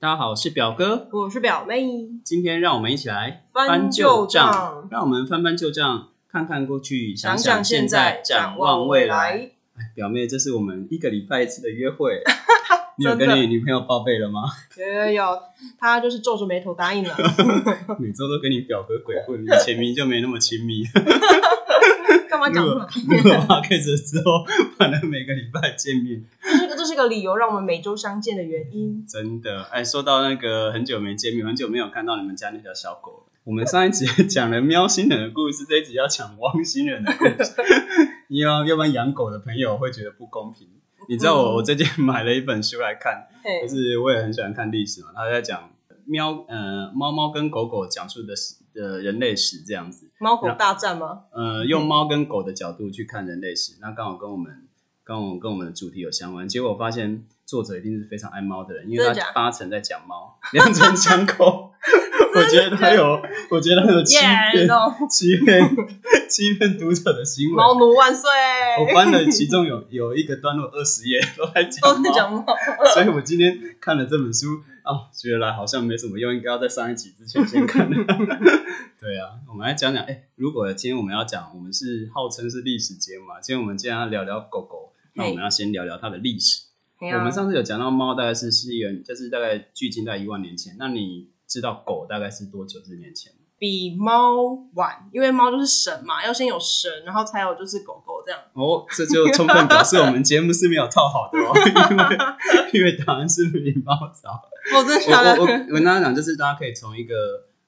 大家好，我是表哥，我是表妹。今天让我们一起来翻旧账，让我们翻翻旧账，看看过去，想想现在，展望未来。哎，表妹，这是我们一个礼拜一次的约会，你有跟你女朋友报备了吗？有有有，她就是皱着眉头答应了。每周都跟你表哥鬼混，你前明就没那么亲密。干嘛讲？录了 开始之后，反正每个礼拜见面，这是个这是个理由，让我们每周相见的原因。真的，哎，说到那个很久没见面，很久没有看到你们家那条小狗。我们上一集讲了喵星人的故事，这一集要讲汪星人的故事。因为要不然养狗的朋友会觉得不公平。你知道我我最近买了一本书来看，就是我也很喜欢看历史嘛。他在讲喵呃猫猫跟狗狗讲述的史的人类史这样子。猫狗大战吗？呃，用猫跟狗的角度去看人类史，那刚好跟我们刚好跟我们的主题有相关。结果我发现作者一定是非常爱猫的人，因为他八成在讲猫，两成讲狗。我觉得他有，我觉得他有欺骗、欺骗、欺骗读者的行为。猫奴万岁！我翻了，其中有有一个段落二十页都在讲猫，所以我今天看了这本书，哦，觉得好像没什么用，应该要在上一集之前先看。对啊，我们来讲讲，哎，如果今天我们要讲，我们是号称是历史节目嘛，今天我们既然要聊聊狗狗，那我们要先聊聊它的历史。我们上次有讲到猫，大概是西元，就是大概距今在一万年前。那你？知道狗大概是多久之年前？比猫晚，因为猫就是神嘛，要先有神，然后才有就是狗狗这样。哦，这就充分表示我们节目是没有套好的哦，因为因为答案是比猫早。我真的，我我我跟大家讲，就是大家可以从一个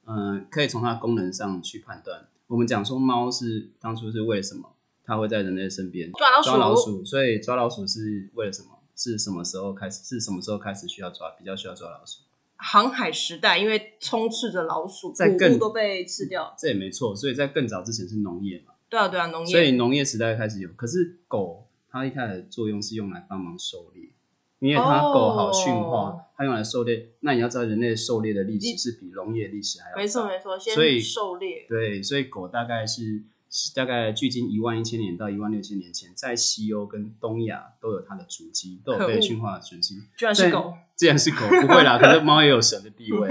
嗯，可以从它功能上去判断。我们讲说猫是当初是为什么它会在人类身边抓老鼠？抓老鼠，所以抓老鼠是为了什么？是什么时候开始？是什么时候开始需要抓？比较需要抓老鼠？航海时代，因为充斥着老鼠，在更都被吃掉。这也没错，所以在更早之前是农业嘛。对啊，对啊，农业。所以农业时代开始有，可是狗它一开始作用是用来帮忙狩猎，因为它狗好驯化，它用来狩猎。那你要知道，人类狩猎的历史是比农业历史还要没错没错。所以狩猎对，所以狗大概是。大概距今一万一千年到一万六千年前，在西欧跟东亚都有它的足迹，都有被驯化的足迹。居然是狗，既然是狗，不会啦。可是猫也有神的地位，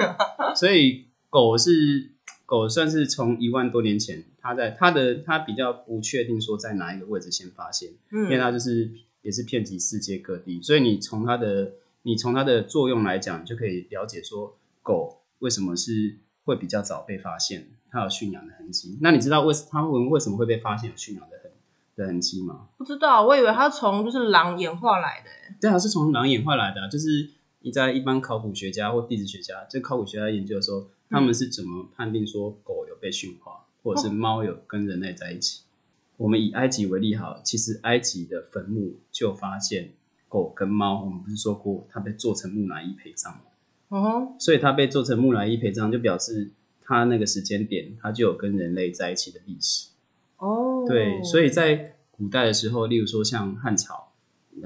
所以狗是狗，算是从一万多年前，它在它的它比较不确定说在哪一个位置先发现，因为它就是也是遍及世界各地。所以你从它的你从它的作用来讲，就可以了解说狗为什么是会比较早被发现。它有驯养的痕迹，那你知道为它们为什么会被发现有驯养的痕的痕迹吗？不知道，我以为它从就是狼演化来的。对啊，是从狼演化来的，就是你在一般考古学家或地质学家，就考古学家研究的时候，他们是怎么判定说狗有被驯化，或者是猫有跟人类在一起？我们以埃及为例，好，其实埃及的坟墓就发现狗跟猫，我们不是说过它被做成木乃伊陪葬吗？哦，所以它被做成木乃伊陪葬，就表示。它那个时间点，它就有跟人类在一起的历史哦。对，所以在古代的时候，例如说像汉朝，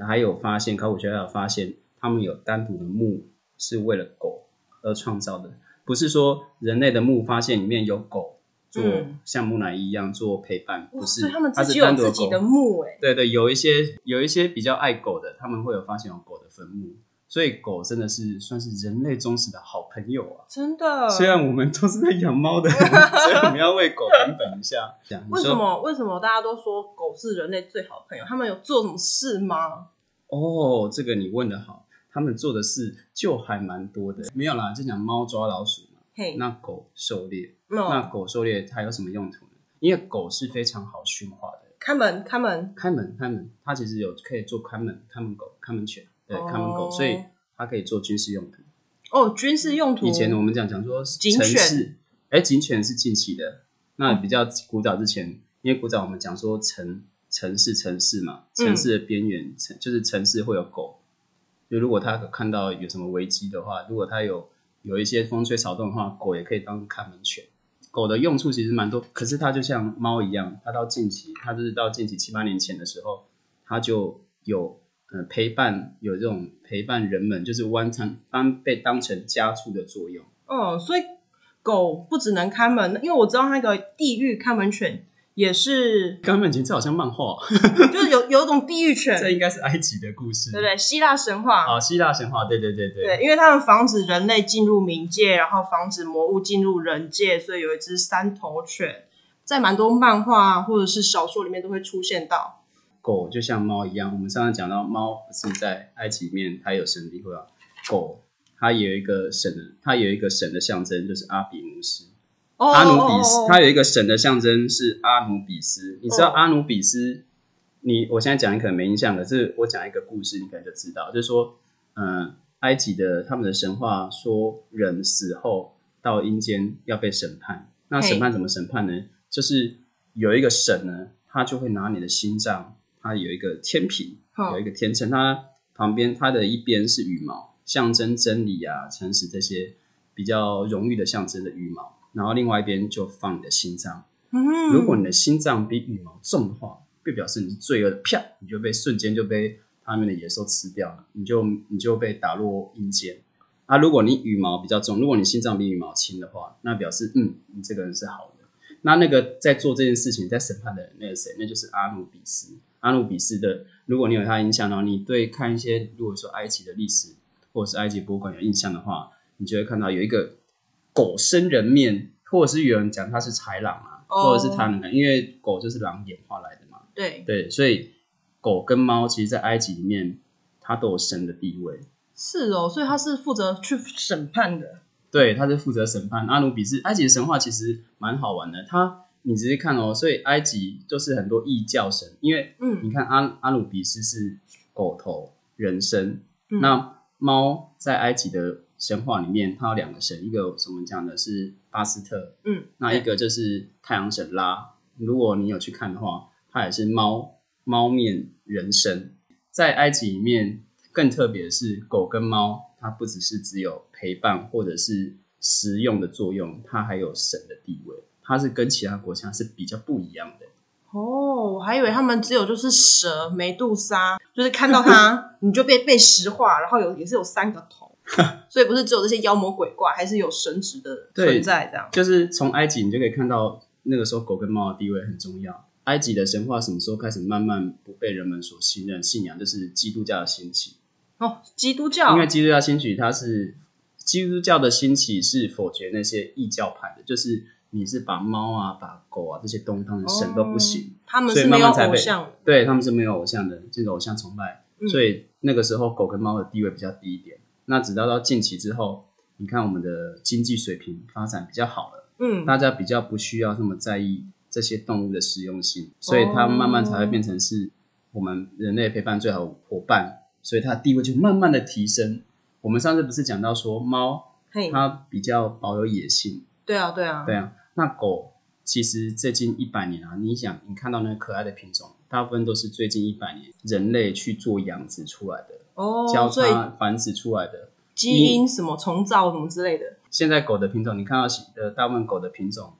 还有发现考古学家有发现，他们有单独的墓是为了狗而创造的，不是说人类的墓发现里面有狗做像木乃伊一样做陪伴，不是，他们自己有自己的墓哎。对对，有一些有一些比较爱狗的，他们会有发现有狗的坟墓。所以狗真的是算是人类忠实的好朋友啊！真的，虽然我们都是在养猫的，所以我们要为狗平等一下。为什么？为什么大家都说狗是人类最好的朋友？他们有做什么事吗？哦，这个你问的好，他们做的事就还蛮多的。没有啦，就讲猫抓老鼠嘛。嘿，那狗狩猎，那狗狩猎它有什么用途呢？因为狗是非常好驯化的，看门，看门，开门，开门，它其实有可以做看门，看门狗，看门犬。对，看门狗，所以它可以做军事用途。哦，军事用途。以前我们讲讲说警犬，哎，警犬是近期的。那比较古早之前，因为古早我们讲说城城市城市嘛，城市的边缘城就是城市会有狗。就如果它看到有什么危机的话，如果它有有一些风吹草动的话，狗也可以当看门犬。狗的用处其实蛮多，可是它就像猫一样，它到近期，它就是到近期七八年前的时候，它就有。陪伴有这种陪伴人们，就是完成当被当成家畜的作用。哦，所以狗不只能看门，因为我知道那个地狱看门犬也是，看门犬这好像漫画，就是有有一种地狱犬，这应该是埃及的故事，对不对？希腊神话，啊，希腊神话，对对对对。对，因为他们防止人类进入冥界，然后防止魔物进入人界，所以有一只三头犬，在蛮多漫画或者是小说里面都会出现到。狗就像猫一样，我们上次讲到猫是在埃及里面它有神地会啊，狗它有一个神的，它有一个神的象征就是阿比努斯。哦阿努比斯，哦它有一个神的象征是阿努比斯。你知道哦阿努比斯？你我现在讲你可能没印象，可是我讲一个故事，你可能就知道，就是说，嗯、埃及的他们的神话说，人死后到阴间要被审判。那嘿审判怎么审判呢？就是有一个神呢，他就会拿你的心脏，它有一个天平，有一个天秤，它旁边它的一边是羽毛，象征真理啊、诚实这些比较荣誉的象征的羽毛，然后另外一边就放你的心脏。嗯，如果你的心脏比羽毛重的话，就表示你是罪恶的，啪，你就被瞬间就被他们的野兽吃掉了，你就你就被打落阴间。啊，如果你羽毛比较重，如果你心脏比羽毛轻的话，那表示嗯，你这个人是好的。那那个在做这件事情，在审判的人，那个谁，那就是阿努比斯。阿努比斯的，如果你有他的印象，然后你对看一些，如果说埃及的历史或者是埃及博物馆有印象的话，你就会看到有一个狗生人面，或者是有人讲他是豺狼啊，哦或者是豺狼，因为狗就是狼演化来的嘛。对，对，所以狗跟猫其实，在埃及里面，它都有神的地位。是哦，所以他是负责去审判的。对，他是负责审判阿努比斯。埃及的神话其实蛮好玩的，它你直接看哦，所以埃及就是很多异教神，因为嗯你看阿阿努比斯是狗头人身，嗯那猫在埃及的神话里面，它有两个神，一个什么讲的是巴斯特，嗯，那一个就是太阳神拉。如果你有去看的话，它也是猫猫面人身。在埃及里面，更特别的是狗跟猫，它不只是只有陪伴或者是实用的作用，它还有神的地位。它是跟其他国家是比较不一样的。哦，我还以为他们只有就是蛇、梅杜莎，就是看到它 你就被被石化，然后有也是有三个头，所以不是只有这些妖魔鬼怪，还是有神职的存在这样。就是从埃及你就可以看到，那个时候狗跟猫的地位很重要。埃及的神话什么时候开始慢慢不被人们所信任、信仰？就是基督教的兴起。哦，基督教因为基督教兴起，它是基督教的兴起是否决那些异教派的，就是你是把猫啊、把狗啊这些动物当成神都不行，他们是没有偶像的。对他们是没有偶像的，这个偶像崇拜，嗯所以那个时候狗跟猫的地位比较低一点。那直到到近期之后，你看我们的经济水平发展比较好了，嗯，大家比较不需要那么在意这些动物的实用性，所以它慢慢才会变成是我们人类陪伴最好的伙伴，所以它的地位就慢慢的提升。我们上次不是讲到说猫嘿，它比较保有野性，对啊，对啊，对啊，那狗其实最近一百年啊，你想你看到那个可爱的品种，大部分都是最近一百年人类去做养殖出来的，哦，交所以叉繁殖出来的。基因什么重造什么之类的。现在狗的品种，你看到呃大部分狗的品种，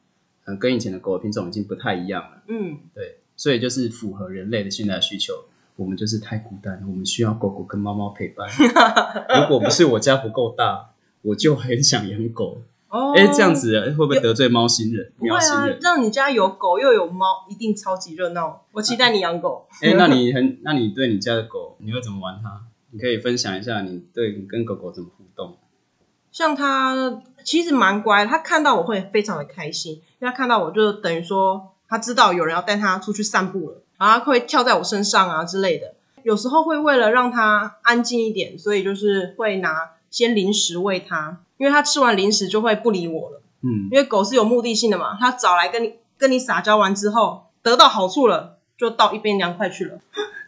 嗯、跟以前的狗的品种已经不太一样了。嗯，对，所以就是符合人类的现在的需求。我们就是太孤单了，我们需要狗狗跟猫猫陪伴。如果不是我家不够大，我就很想养狗。哦，哎、这样子会不会得罪猫星人、不会啊喵星人？，让你家有狗又有猫，一定超级热闹。我期待你养狗。哎、那你很，那你对你家的狗，你会怎么玩它？你可以分享一下你对你跟狗狗怎么互动。像它其实蛮乖，它看到我会非常的开心，因为它看到我就等于说它知道有人要带它出去散步了，然后它会跳在我身上啊之类的。有时候会为了让它安静一点，所以就是会拿先零食喂它，因为它吃完零食就会不理我了。嗯，因为狗是有目的性的嘛，它找来跟你跟你撒娇完之后，得到好处了，就到一边凉快去了。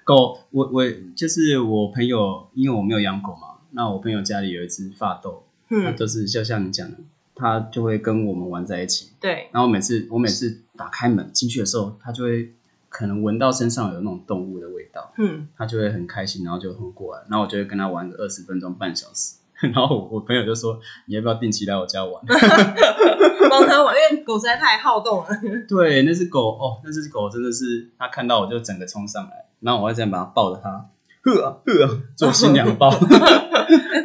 狗，我我就是我朋友，因为我没有养狗嘛，那我朋友家里有一只发豆，它嗯，就是就像你讲的，它就会跟我们玩在一起。对，然后每次我每次打开门进去的时候，它就会可能闻到身上有那种动物的味道，嗯，它就会很开心，然后就很过来，然后我就会跟它玩个二十分钟、半小时。然后我我朋友就说：“你要不要定期来我家玩 帮它玩，因为狗实在太好动了。？”对，那只狗哦，那只狗真的是，它看到我就整个冲上来，然后我会这样把它抱着它，呵啊呵啊，做新娘抱。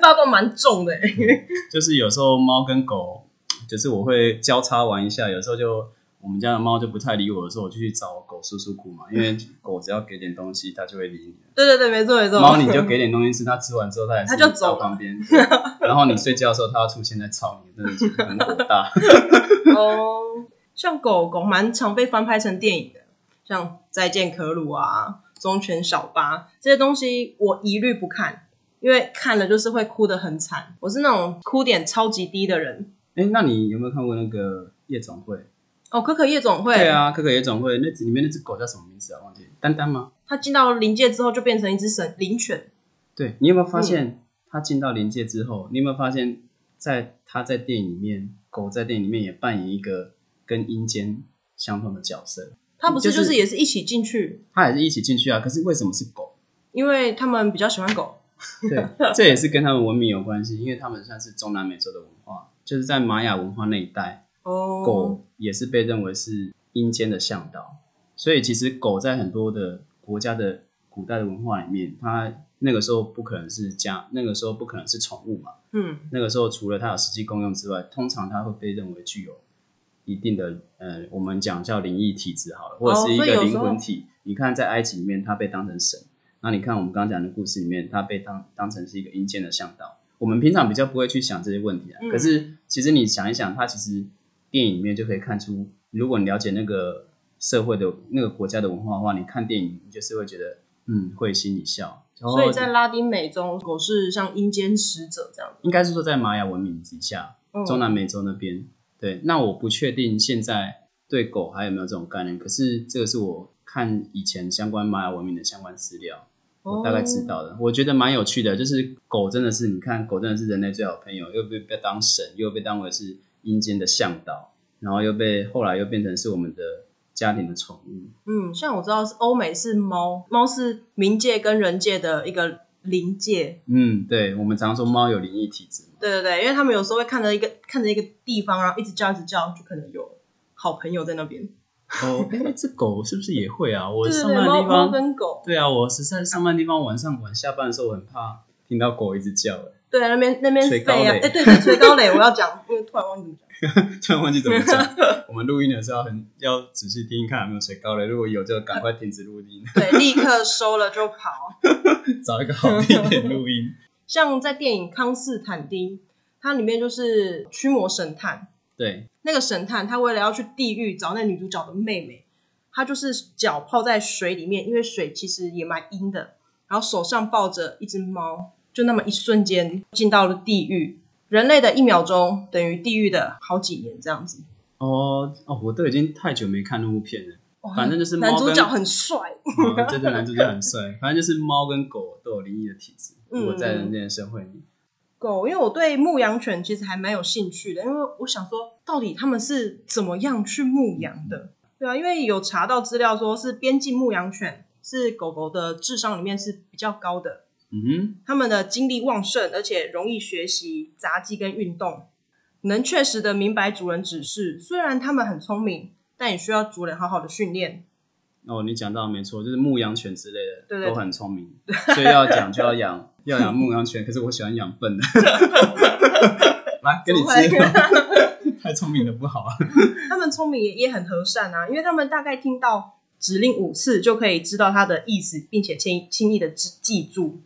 抱动蛮重的欸，就是有时候猫跟狗，就是我会交叉玩一下，有时候就我们家的猫就不太理我的时候，我就去找狗叔叔哭嘛，因为狗只要给点东西，它就会理你。对对对，没错没错。猫你就给点东西吃，它吃完之后它也是它就走了到旁边，然后你睡觉的时候它要出现在吵你，真的是很火大。哦，像狗狗蛮常被翻拍成电影的，像《再见可鲁》啊，《忠犬小八》这些东西，我一律不看，因为看了就是会哭得很惨。我是那种哭点超级低的人。哎，那你有没有看过那个夜总会？哦，可可夜总会，对，啊，可可夜总会那里面那只狗叫什么名字啊？忘记丹丹吗？它进到灵界之后就变成一只神灵犬。对你有没有发现，它进到灵界之后，你有没有发现，在它在电影里面，狗在电影里面也扮演一个跟阴间相同的角色，它不是就是就是也是一起进去，它也是一起进去啊。可是为什么是狗？因为他们比较喜欢狗。对，这也是跟他们文明有关系，因为他们算是中南美洲的文化，就是在玛雅文化那一带，哦，狗也是被认为是阴间的向导，所以其实狗在很多的国家的古代的文化里面，它那个时候不可能是家，那个时候不可能是宠物嘛，嗯，那个时候除了它有实际功用之外，通常它会被认为具有一定的呃，我们讲叫灵异体质好了，或者是一个灵魂体。你看在埃及里面，它被当成神；那你看我们刚刚讲的故事里面，它被当当成是一个阴间的向导。我们平常比较不会去想这些问题啊，嗯。可是其实你想一想，它其实电影里面就可以看出，如果你了解那个社会的那个国家的文化的话，你看电影你就是会觉得嗯会心一笑。所以在拉丁美洲，狗是像阴间使者这样子。应该是说在玛雅文明之下，嗯中南美洲那边。对，那我不确定现在对狗还有没有这种概念，可是这个是我看以前相关玛雅文明的相关资料，我大概知道的。我觉得蛮有趣的，就是狗真的是，你看狗真的是人类最好朋友，又被被当神，又被当为是阴间的向导，然后又被后来又变成是我们的家庭的宠物。嗯，像我知道是欧美是猫，猫是冥界跟人界的一个灵界。嗯，对，我们常说猫有灵异体质。对对对，因为他们有时候会看着一个看着一个地方，然后一直叫一直叫，就可能有好朋友在那边。哦，哎，这狗是不是也会啊？我对对对，上班的猫猫地方跟狗，对啊，我是在上班地方晚上晚下班的时候，我很怕听到狗一直叫，哎，对那边那边垂高飞啊，垒哎对对，垂高垒，我要讲，因为突然忘记怎么讲。突然忘记怎么讲。我们录音的时候很要仔细听看有没有垂高垒，如果有就赶快停止录音，对，立刻收了就跑。找一个好地点录音。像在电影《康斯坦丁》，它里面就是驱魔神探，对，那个神探他为了要去地狱找那女主角的妹妹，他就是脚泡在水里面，因为水其实也蛮阴的，然后手上抱着一只猫，就那么一瞬间进到了地狱。人类的一秒钟等于地狱的好几年，这样子。哦哦，我都已经太久没看那部片了。哇反正就是男主角很帅，哦，对对，男主角很帅。反正就是猫跟狗都有灵异的体质。嗯如果在人间的社会里，狗，因为我对牧羊犬其实还蛮有兴趣的，因为我想说，到底他们是怎么样去牧羊的？对啊，因为有查到资料说是边境牧羊犬是狗狗的智商里面是比较高的，嗯他们的精力旺盛，而且容易学习杂技跟运动，能确实的明白主人指示。虽然他们很聪明，但也需要主人好好的训练。哦，你讲到没错，就是牧羊犬之类的，对对都很聪明，所以要养就要养，要养牧羊犬。可是我喜欢养笨的，来跟你吃，太聪明的不好啊。他们聪明也也很和善啊，因为他们大概听到指令五次就可以知道它的意思，并且轻轻易的记记住。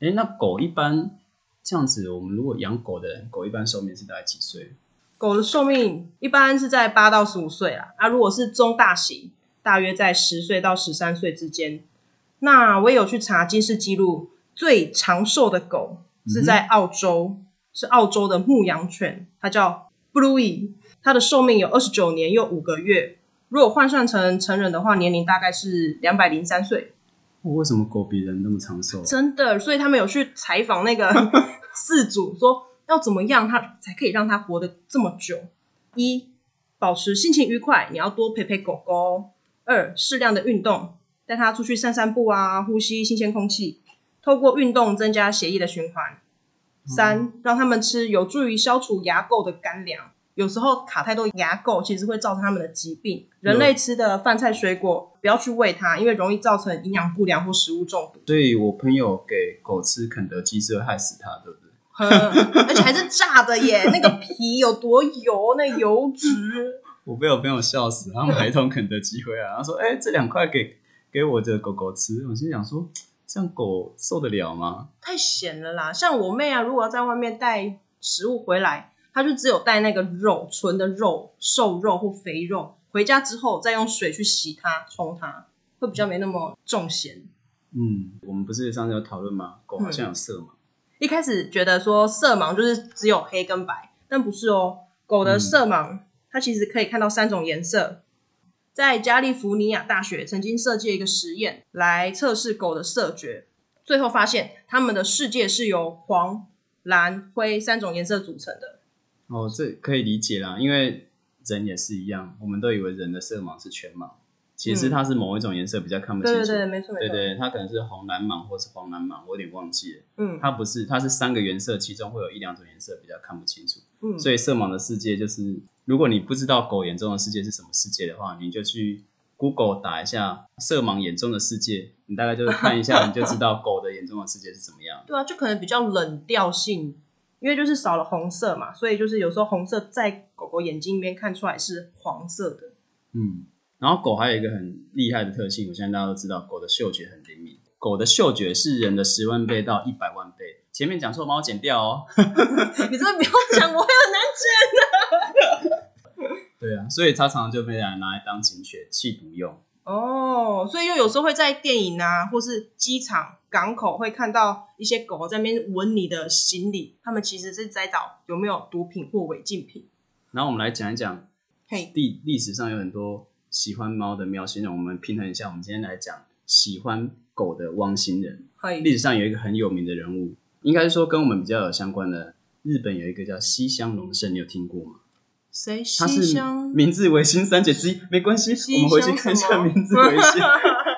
哎，那狗一般这样子，我们如果养狗的人，狗一般寿命是大概几岁？狗的寿命一般是在八到十五岁啦，啊，如果是中大型，大约在十岁到十三岁之间。那我也有去查金氏记录，最长寿的狗是在澳洲，是澳洲的牧羊犬，它叫 Bluey，它的寿命有二十九年又五个月。如果换算成成人的话，年龄大概是两百零三岁，哦为什么狗比人那么长寿啊？真的。所以他们有去采访那个 饲主，说要怎么样它才可以让它活得这么久？一，保持心情愉快，你要多陪陪狗狗；二，适量的运动，带它出去散散步啊，呼吸新鲜空气，透过运动增加血液的循环。三，让他们吃有助于消除牙垢的干粮。有时候卡太多牙垢，其实会造成他们的疾病。人类吃的饭菜水果不要去喂它，因为容易造成营养不良或食物中毒。所以我朋友给狗吃肯德基是会害死它，对不对？呵而且还是炸的耶，那个皮有多油，那油脂。我被我朋友笑死，他买一桶肯德基回来，然后说：“哎、这两块给给我的狗狗吃。”我心想说，这样狗受得了吗？太咸了啦！像我妹啊，如果要在外面带食物回来，她就只有带那个肉，纯的肉、瘦肉或肥肉，回家之后再用水去洗它、冲它，会比较没那么重咸。嗯，我们不是上次有讨论吗？狗好像有色盲。一开始觉得说色盲就是只有黑跟白，但不是哦。狗的色盲，它其实可以看到三种颜色。在加利福尼亚大学曾经设计一个实验来测试狗的色觉，最后发现它们的世界是由黄、蓝、灰三种颜色组成的。哦，这可以理解啦，因为人也是一样，我们都以为人的色盲是全盲，其实它是某一种颜色比较看不清楚。对对对，没错没错。对对，它可能是红蓝盲或是黄蓝盲，我有点忘记了。嗯它不是，它是三个颜色，其中会有一两种颜色比较看不清楚。嗯，所以色盲的世界就是，如果你不知道狗眼中的世界是什么世界的话，你就去 Google 打一下色盲眼中的世界，你大概就是看一下，你就知道狗的眼中的世界是怎么样。对啊，就可能比较冷调性，因为就是少了红色嘛，所以就是有时候红色在狗狗眼睛里面看出来是黄色的。嗯，然后狗还有一个很厉害的特性，我相信大家都知道，狗的嗅觉很灵敏。狗的嗅觉是人的十万倍到一百万倍。前面讲错，帮我剪掉哦。你真的不要讲，我会很难剪的。对啊，所以它常常就被人拿来当警犬、气毒用。哦，所以又有时候会在电影啊，或是机场、港口会看到一些狗在那边闻你的行李，他们其实是在找有没有毒品或违禁品。然后我们来讲一讲嘿，历历史上有很多喜欢猫的喵星人，我们平衡一下。我们今天来讲喜欢狗的汪星人。嘿历史上有一个很有名的人物，应该是说跟我们比较有相关的。日本有一个叫西乡隆盛，你有听过吗？谁？他是乡明治维新三杰之一，没关系，西我们回去看一下明治维新。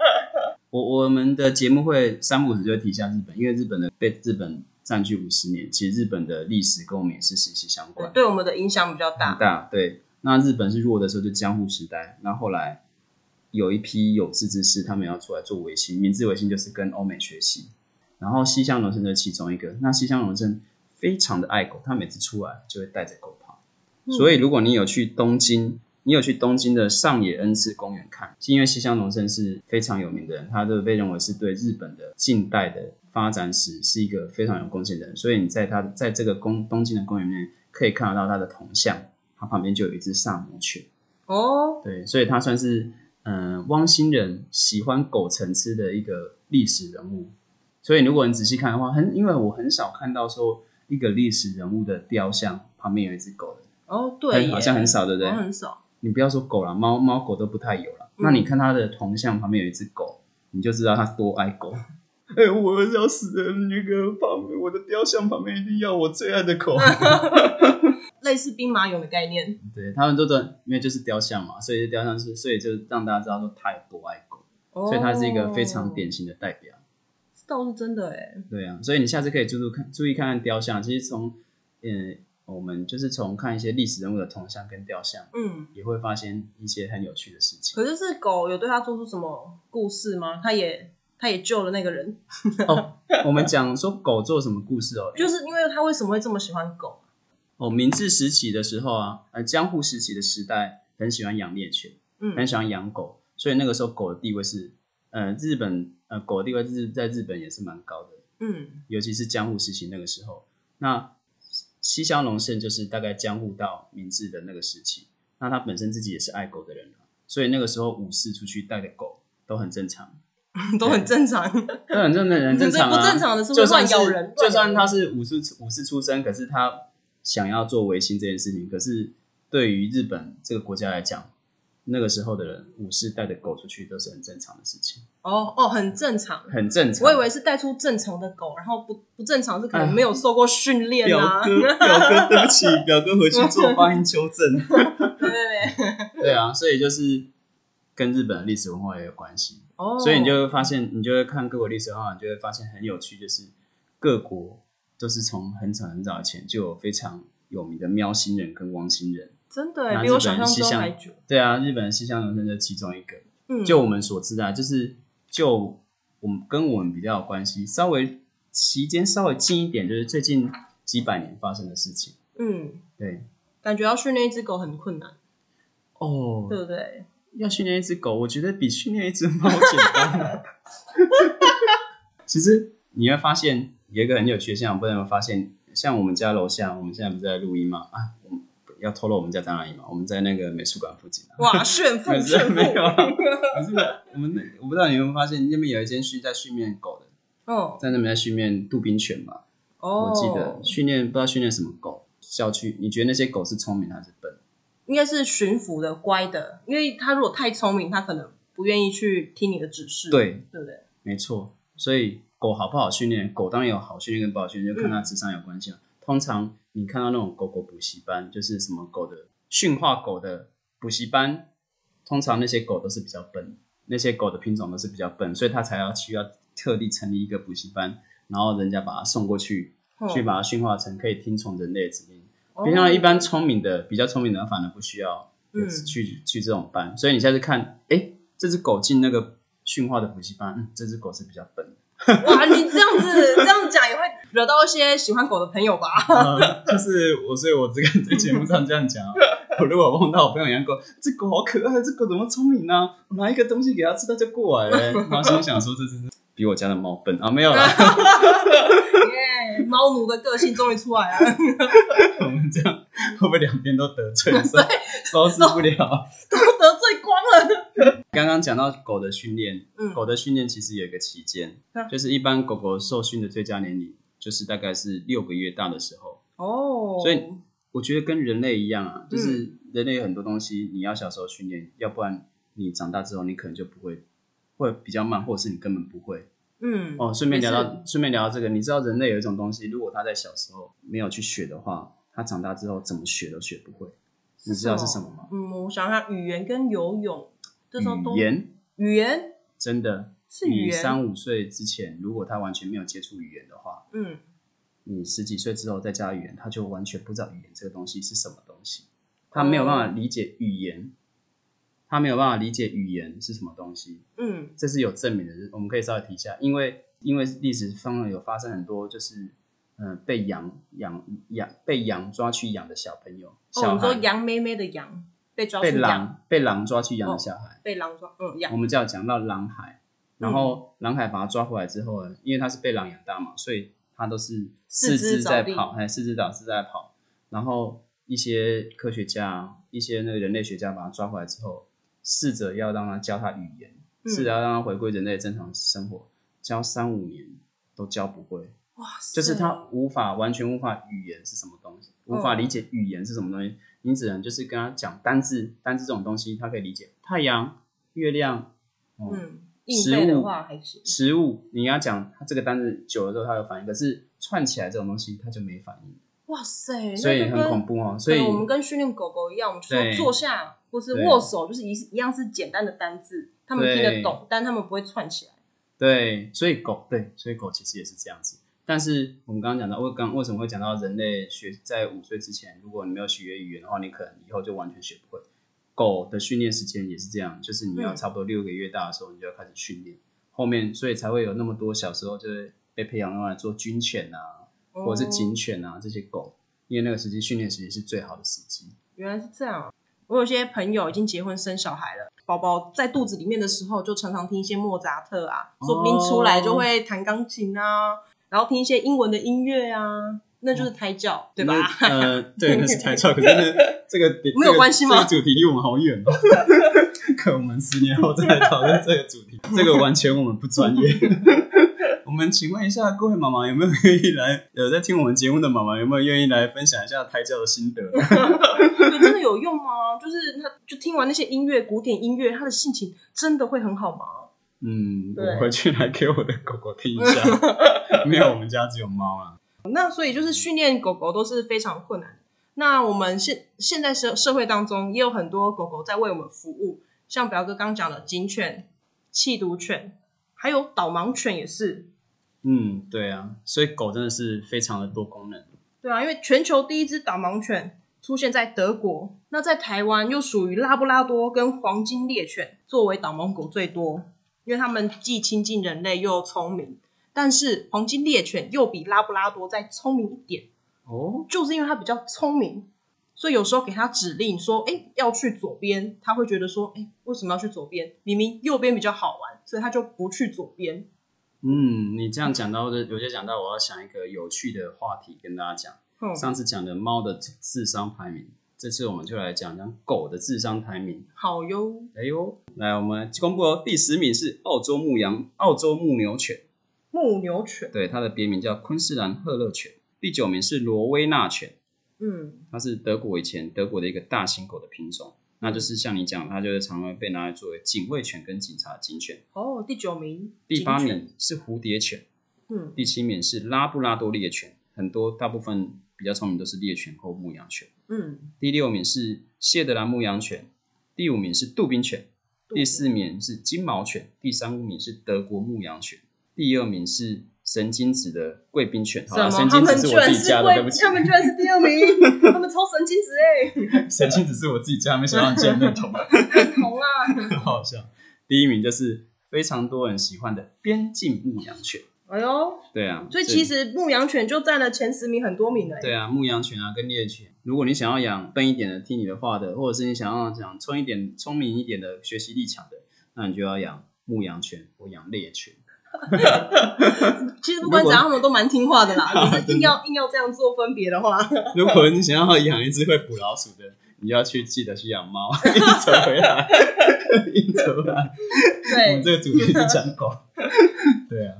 我我们的节目会三不五时就会提一下日本，因为日本的被日本占据五十年，其实日本的历史跟我们也是息息相关。对我们的影响比较大很。大，对。那日本是弱的时候就江户时代，那后来有一批有志之士，他们要出来做维新，明治维新就是跟欧美学习。然后西乡隆盛就是其中一个。那西乡隆盛非常的爱狗，他每次出来就会带着狗跑。所以如果你有去东京，你有去东京的上野恩赐公园看，是因为西乡隆盛是非常有名的人，他都被认为是对日本的近代的发展史是一个非常有贡献的人。所以你在他在这个公东京的公园里面可以看得到他的铜像，他旁边就有一只萨摩犬。哦，对，所以他算是嗯、汪星人喜欢狗层次的一个历史人物。所以如果你仔细看的话，很因为我很少看到说一个历史人物的雕像旁边有一只狗的。哦，对好像很少，对不对很少。你不要说狗了，猫猫狗都不太有了。嗯那你看它的铜像旁边有一只狗，你就知道它多爱狗。哎、我要死的那个旁边，我的雕像旁边一定要我最爱的狗。类似兵马俑的概念。对他们都的，因为就是雕像嘛，所以雕像是，所以就让大家知道说它有多爱狗，哦，所以它是一个非常典型的代表。倒是真的哎。对啊，所以你下次可以注注看，注意看看雕像。其实从嗯，我们就是从看一些历史人物的铜像跟雕像，嗯，也会发现一些很有趣的事情。可是是狗有对他做出什么故事吗？它也它也救了那个人，哦，我们讲说狗做什么故事哦，就是因为它为什么会这么喜欢狗？哦，明治时期的时候啊，呃，江户时期的时代很喜欢养猎犬，嗯很嗯喜欢养狗，所以那个时候狗的地位是，呃，日本呃狗的地位是在日本也是蛮高的，嗯尤其是江户时期那个时候。那西乡隆盛就是大概江户到明治的那个时期，那他本身自己也是爱狗的人啊所以那个时候武士出去带的狗都很正常，都很正常。都很正很正常啊。不正常的是会就算是乱咬人，就算他是是武士武士出身，可是他想要做维新这件事情，可是对于日本这个国家来讲，那个时候的人武士带着狗出去都是很正常的事情，哦哦，很正常。很正常。我以为是带出正常的狗，然后不不正常是可能没有受过训练表啊。哥，表哥，对不起，表哥回去做发音纠正。对对对，对啊，所以就是跟日本的历史文化也有关系，哦，所以你就会发现，你就会看各国历史文化，你就会发现很有趣，就是各国都是从很早很早以前就有非常有名的喵星人跟汪星人。真的日比我想象本西乡中还久。对啊，日本的西乡隆盛就是其中一个。嗯，就我们所知啊，就是就我们跟我们比较有关系，稍微期间稍微近一点，就是最近几百年发生的事情。嗯，对，感觉要训练一只狗很困难。哦，对不对？要训练一只狗，我觉得比训练一只猫简单。其实你会发现有一个很有趣的现象，不知道有没有发现？像我们家楼下，我们现在不是在录音吗？啊，我们要透露我们家在哪里吗？我们在那个美术馆附近、啊。哇，炫富 炫富，没有啊可是我们那我不知道你有没有发现，那边有一间是在训练狗的，哦在那边在训练杜宾犬嘛。哦，我记得训练不知道训练什么狗。校区，你觉得那些狗是聪明还是笨？应该是驯服的乖的，因为它如果太聪明，它可能不愿意去听你的指示，对，对不对？没错。所以狗好不好训练，狗当然有好训练跟不好训练，就看它智商有关系了。通常你看到那种狗狗补习班，就是什么狗的驯化狗的补习班，通常那些狗都是比较笨，那些狗的品种都是比较笨，所以它才要需要特地成立一个补习班，然后人家把它送过去，哦去把它驯化成可以听从人类的指令。哦平常一般聪明的、比较聪明的，反而不需要嗯去、去这种班。所以你下次看，哎，这只狗进那个驯化的补习班，嗯，这只狗是比较笨的。哇，你这样子这样讲也会惹到一些喜欢狗的朋友吧？呃 就是我，所以我只敢在节目上这样讲啊。我如果碰到我朋友养狗，这狗好可爱，这狗怎么聪明呢、我拿一个东西给它吃，它就过来了。然后心想说，这真是比我家的猫笨啊，没有啦。耶，猫奴的个性终于出来了，我们这样会不会两边都得罪，收收拾不了？都得罪光了。刚刚讲到狗的训练，嗯狗的训练其实有一个期间，嗯就是一般狗狗受训的最佳年龄就是大概是六个月大的时候。哦，所以我觉得跟人类一样啊，嗯就是人类有很多东西你要小时候训练，要不然你长大之后你可能就不会，会比较慢，或者是你根本不会。嗯，哦，顺便聊到顺便聊到这个，你知道人类有一种东西，如果他在小时候没有去学的话，他长大之后怎么学都学不会。你知道是什么吗？嗯，我想想，语言跟游泳这时候都语言语言真的，你是语言，三五岁之前，如果他完全没有接触语言的话，嗯，你十几岁之后再加语言，他就完全不知道语言这个东西是什么东西，他没有办法理解语言，他没有办法理解语言是什么东西，嗯。这是有证明的，我们可以稍微提一下，因为因为历史上有发生很多就是被羊养养被羊抓去养的小朋友，哦，小你说孩、羊妹妹的羊被抓被去养，狼被狼抓去养的哦小孩，被狼抓，嗯，我，们就要讲到狼海，然后狼海把他抓回来之后呢，因为他是被狼养大嘛，所以他都是四肢在跑，哎，四肢导四肢在跑。然后一些科学家、一些那个人类学家把他抓回来之后，试着要让他教他语言，嗯试着要让他回归人类正常生活，教三五年都教不会，哇塞，就是他无法完全无法语言是什么东西，无法理解语言是什么东西，你只能就是跟他讲单字，单字这种东西他可以理解，太阳、月亮，哦、嗯，硬背的话还行，食物，你跟他讲它这个单字久了之后它有反应，可是串起来这种东西它就没反应，哇塞，所以很恐怖哦。所以我们跟训练狗狗一样，我们对说坐下或是握手，就是一一样是简单的单字，他们听得懂，但他们不会串起来。对，所以狗对，所以狗其实也是这样子。但是我们刚刚讲到，为刚为什么会讲到人类学在五岁之前，如果你没有学语言的话，你可能以后就完全学不会。狗的训练时间也是这样，就是你要嗯差不多六个月大的时候，你就要开始训练，后面所以才会有那么多小时候就会被培养用来做军犬啊，或者是警犬啊这些狗，因为那个时期训练时期是最好的时机。原来是这样啊！我有些朋友已经结婚生小孩了，宝宝在肚子里面的时候，就常常听一些莫扎特啊，哦说不定出来就会弹钢琴啊，然后听一些英文的音乐啊，那就是胎教，对吧？呃，对，那是胎教，可是呢，这个没有关系吗这个主题离我们好远哦。可我们十年后再来讨论这个主题，这个完全我们不专业。我们请问一下各位妈妈，有没有愿意来？有在听我们节目的妈妈，有没有愿意来分享一下胎教的心得？对，真的有用吗？就是他，就听完那些音乐，古典音乐，他的心情真的会很好吗？嗯，我回去来给我的狗狗听一下。没有，我们家只有猫啊。那所以就是训练狗狗都是非常困难。那我们现现在社社会当中也有很多狗狗在为我们服务，像表哥刚讲的警犬、弃毒犬，还有导盲犬也是。嗯，对啊，所以狗真的是非常的多功能。对啊，因为全球第一只导盲犬出现在德国，那在台湾又属于拉布拉多跟黄金猎犬作为导盲狗最多，因为它们既亲近人类又聪明。但是黄金猎犬又比拉布拉多再聪明一点，哦，就是因为它比较聪明，所以有时候给它指令说，哎，要去左边，它会觉得说，哎，为什么要去左边？明明右边比较好玩，所以它就不去左边。嗯，你这样讲到的，有些讲到，我要想一个有趣的话题跟大家讲。嗯，上次讲的猫的智商排名，这次我们就来讲讲狗的智商排名。好哟，哎呦，来，我们公布哦，第十名是澳洲牧羊澳洲牧牛犬，牧牛犬，对，它的别名叫昆士兰赫勒犬。第九名是罗威纳犬，嗯，它是德国以前德国的一个大型狗的品种，那就是像你讲，它就是常常被拿来作为警卫犬跟警察警犬。哦，第九名，第八，名是蝴蝶犬，嗯，第七名是拉布拉多猎犬，很多大部分比较聪明都是猎犬或牧羊犬。嗯，第六名是谢德兰牧羊犬，第五名是杜宾犬，第四名是金毛犬，第三名是德国牧羊犬，第二名是神经质的贵宾犬。好啦，什么？神经质是我自己家的，对不贵，起。他们居然是第二名，他们超神经质哎，神经质是我自己家，没想到你竟然认同，同啊，好好笑。第一名就是非常多人喜欢的边境牧羊犬。哎呦，对啊，所以其实牧羊犬就占了前十名很多名了，对啊，牧羊犬啊跟猎犬，如果你想要养笨一点的、听你的话的，或者是你想要想聪一点、聪明一点的、学习力强的，那你就要养牧羊犬或养猎犬。其实不管怎样，他们都蛮听话的啦，硬要 硬要这样做分别的话，如果你想要养一只会捕老鼠的，你要去记得去养猫。硬扯回来，硬扯回来。我们，这个主题是讲狗。对啊，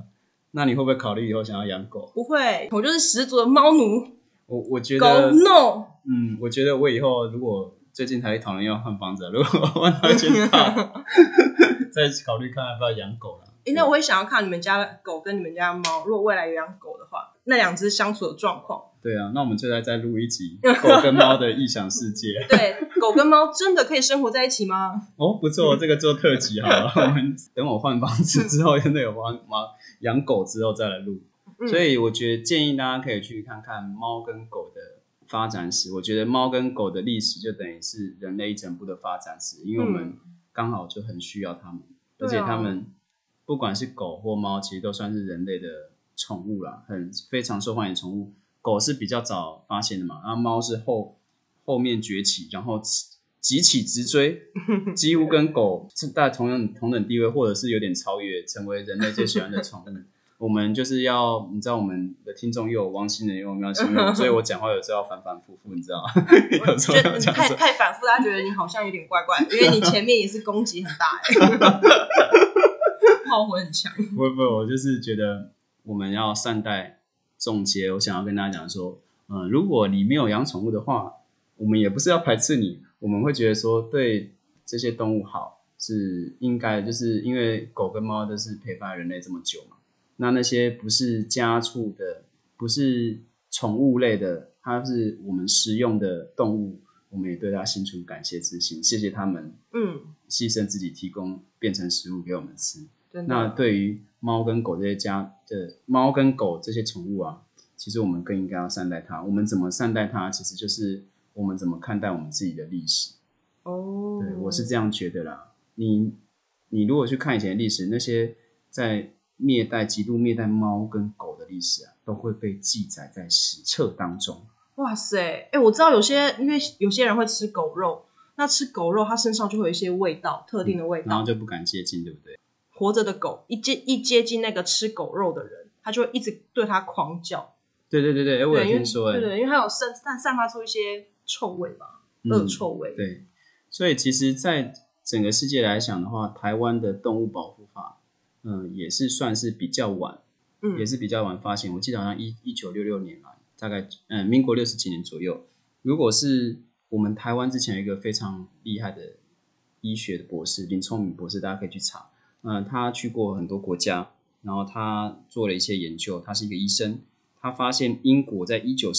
那你会不会考虑以后想要养狗？不会，我就是十足的猫奴，我我觉狗得，no，嗯，我觉得我以后如果最近才讨论要换房子，如果换到一间大，再考虑看要不要养狗了。因为我会想要看你们家的狗跟你们家的猫，如果未来有养狗的话，那两只相处的状况。对啊，那我们就来再录一集 狗跟猫的异想世界。对，狗跟猫真的可以生活在一起吗？哦，不错，这个做特辑好了。我们 等我换房子之后，真的有猫猫养狗之后再来录。嗯所以我觉得建议大家可以去看看猫跟狗的发展史。我觉得猫跟狗的历史就等于是人类一整部的发展史，因为我们刚好就很需要它们，而且它们不管是狗或猫，其实都算是人类的宠物啦，很非常受欢迎的宠物。狗是比较早发现的嘛，然后猫是后后面崛起，然后急起直追，几乎跟狗是在同样同等地位，或者是有点超越，成为人类最喜欢的宠物。我们就是要，你知道我们的听众又有汪星人，又有喵星人，所以我讲话有时候要反反复复，你知道吗？太要讲说，太反复，他觉得你好像有点怪怪，因为你前面也是攻击很大、欸，炮火很强。不不，我就是觉得我们要善待。总结，我想要跟大家讲说，嗯、如果你没有养宠物的话，我们也不是要排斥你，我们会觉得说对这些动物好是应该，就是因为狗跟猫都是陪伴人类这么久嘛。那那些不是家畜的，不是宠物类的，它是我们食用的动物，我们也对它心存感谢之心，谢谢他们嗯，牺牲自己提供变成食物给我们吃。真那。对于猫跟狗这些家的猫跟狗这些宠物啊，其实我们更应该要善待它。我们怎么善待它，其实就是我们怎么看待我们自己的历史。哦，对我是这样觉得啦。你你如果去看以前的历史，那些在虐待极度虐待猫跟狗的历史啊，都会被记载在史册当中。哇塞，哎、我知道有些，因为有些人会吃狗肉，那吃狗肉它身上就会有一些味道，特定的味道。然后就不敢接近，对不对？活着的狗一接一接近那个吃狗肉的人，它就会一直对它狂叫。对对对对，哎我有听说，哎，对对，因为它有散散散发出一些臭味嘛，嗯恶臭味。对，所以其实，在整个世界来讲的话，台湾的动物保护法，嗯、也是算是比较晚，嗯也是比较晚发行。我记得好像一一九六六年嘛，大概嗯，民国六十几年左右。如果是我们台湾之前有一个非常厉害的医学的博士林聪明博士，大家可以去查。嗯、他去过很多国家，然后他做了一些研究，他是一个医生，他发现英国在一九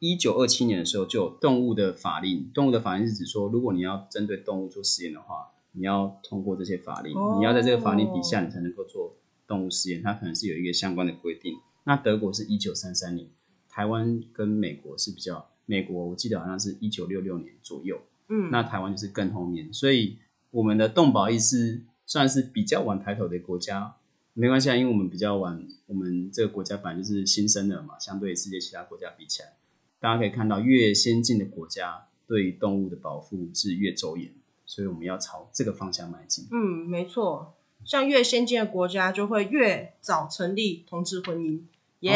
一九二七年的时候就有动物的法令。动物的法令是指说，如果你要针对动物做实验的话，你要通过这些法令，哦你要在这个法令底下，你才能够做动物实验。它可能是有一个相关的规定。那德国是一九三三年，台湾跟美国是比较，美国我记得好像是一九六六年左右，嗯，那台湾就是更后面。所以我们的动保意识算是比较晚抬头的国家。没关系啊，因为我们比较晚，我们这个国家本来就是新生的嘛，相对世界其他国家比起来，大家可以看到，越先进的国家，对于动物的保护是越周延，所以我们要朝这个方向迈进。嗯，没错。像越先进的国家就会越早成立同志婚姻。耶、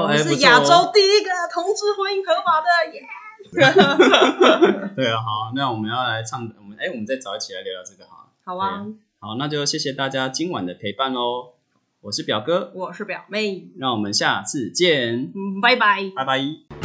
我们是亚洲第一个同志婚姻合法的耶。对啊，好，那我们要来唱，我们哎，我们再早一起来聊聊这个哈。好啊，好，那就谢谢大家今晚的陪伴喽。我是表哥，我是表妹，让我们下次见，嗯，拜拜。拜拜。